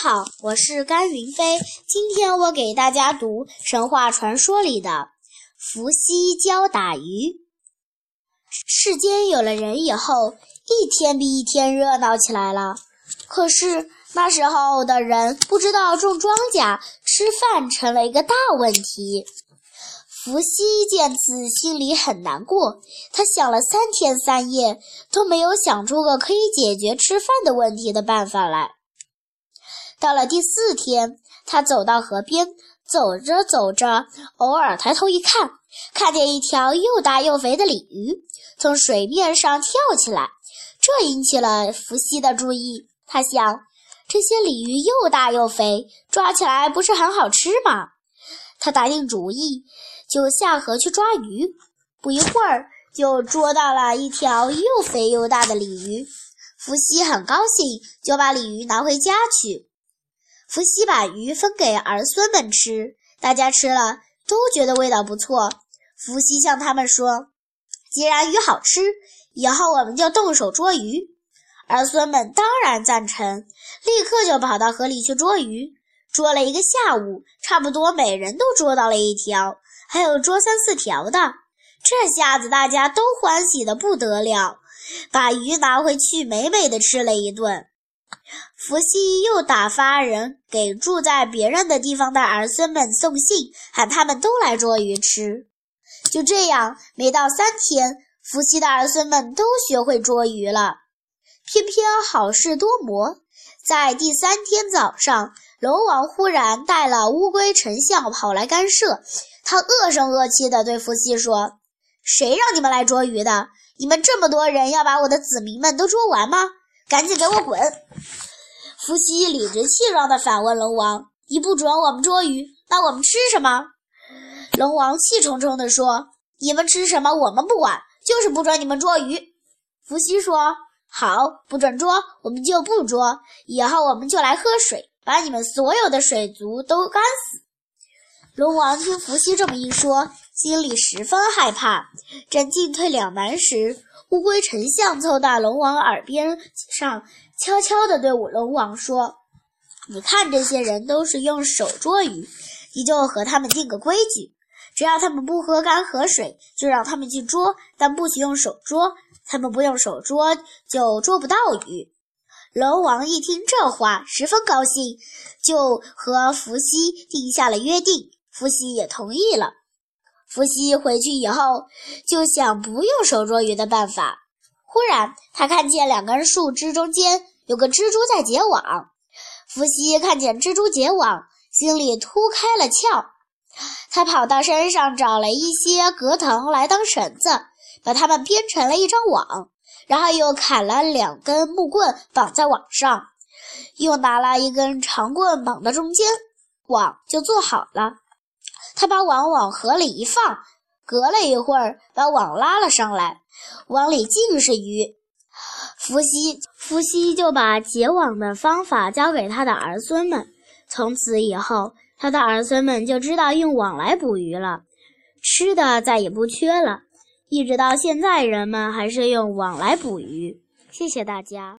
好，我是甘云飞。今天我给大家读神话传说里的伏羲教打鱼。世间有了人以后，一天比一天热闹起来了。可是那时候的人不知道种庄稼、吃饭成了一个大问题。伏羲见此，心里很难过。他想了三天三夜，都没有想出个可以解决吃饭的问题的办法来。到了第四天，他走到河边，走着走着，偶尔抬头一看，看见一条又大又肥的鲤鱼从水面上跳起来，这引起了伏羲的注意。他想，这些鲤鱼又大又肥，抓起来不是很好吃吗？他打定主意，就下河去抓鱼。不一会儿，就捉到了一条又肥又大的鲤鱼。伏羲很高兴，就把鲤鱼拿回家去。伏羲把鱼分给儿孙们吃，大家吃了都觉得味道不错。伏羲向他们说：“既然鱼好吃，以后我们就动手捉鱼。”儿孙们当然赞成，立刻就跑到河里去捉鱼。捉了一个下午，差不多每人都捉到了一条，还有捉三四条的。这下子大家都欢喜的不得了，把鱼拿回去美美的吃了一顿。伏羲又打发人给住在别人的地方的儿孙们送信，喊他们都来捉鱼吃。就这样，没到三天，伏羲的儿孙们都学会捉鱼了。偏偏好事多磨，在第三天早上，龙王忽然带了乌龟丞相跑来干涉。他恶声恶气地对伏羲说：“谁让你们来捉鱼的？你们这么多人，要把我的子民们都捉完吗？赶紧给我滚！”伏羲理直气壮地反问龙王：“你不准我们捉鱼，那我们吃什么？”龙王气冲冲地说：“你们吃什么我们不管，就是不准你们捉鱼。”伏羲说：“好，不准捉，我们就不捉。以后我们就来喝水，把你们所有的水族都干死。”龙王听伏羲这么一说，心里十分害怕。正进退两难时，乌龟丞相凑到龙王耳边上。悄悄地对龙王说：“你看，这些人都是用手捉鱼，你就和他们定个规矩，只要他们不喝干河水，就让他们去捉，但不许用手捉。他们不用手捉，就捉不到鱼。”龙王一听这话，十分高兴，就和伏羲定下了约定。伏羲也同意了。伏羲回去以后，就想不用手捉鱼的办法。忽然，他看见两根树枝中间有个蜘蛛在结网。伏羲看见蜘蛛结网，心里突开了窍。他跑到山上找了一些葛藤来当绳子，把它们编成了一张网，然后又砍了两根木棍绑在网上，又拿了一根长棍绑到中间，网就做好了。他把网往河里一放。隔了一会儿，把网拉了上来，网里尽是鱼。伏羲，伏羲就把结网的方法教给他的儿孙们。从此以后，他的儿孙们就知道用网来捕鱼了，吃的再也不缺了。一直到现在，人们还是用网来捕鱼。谢谢大家。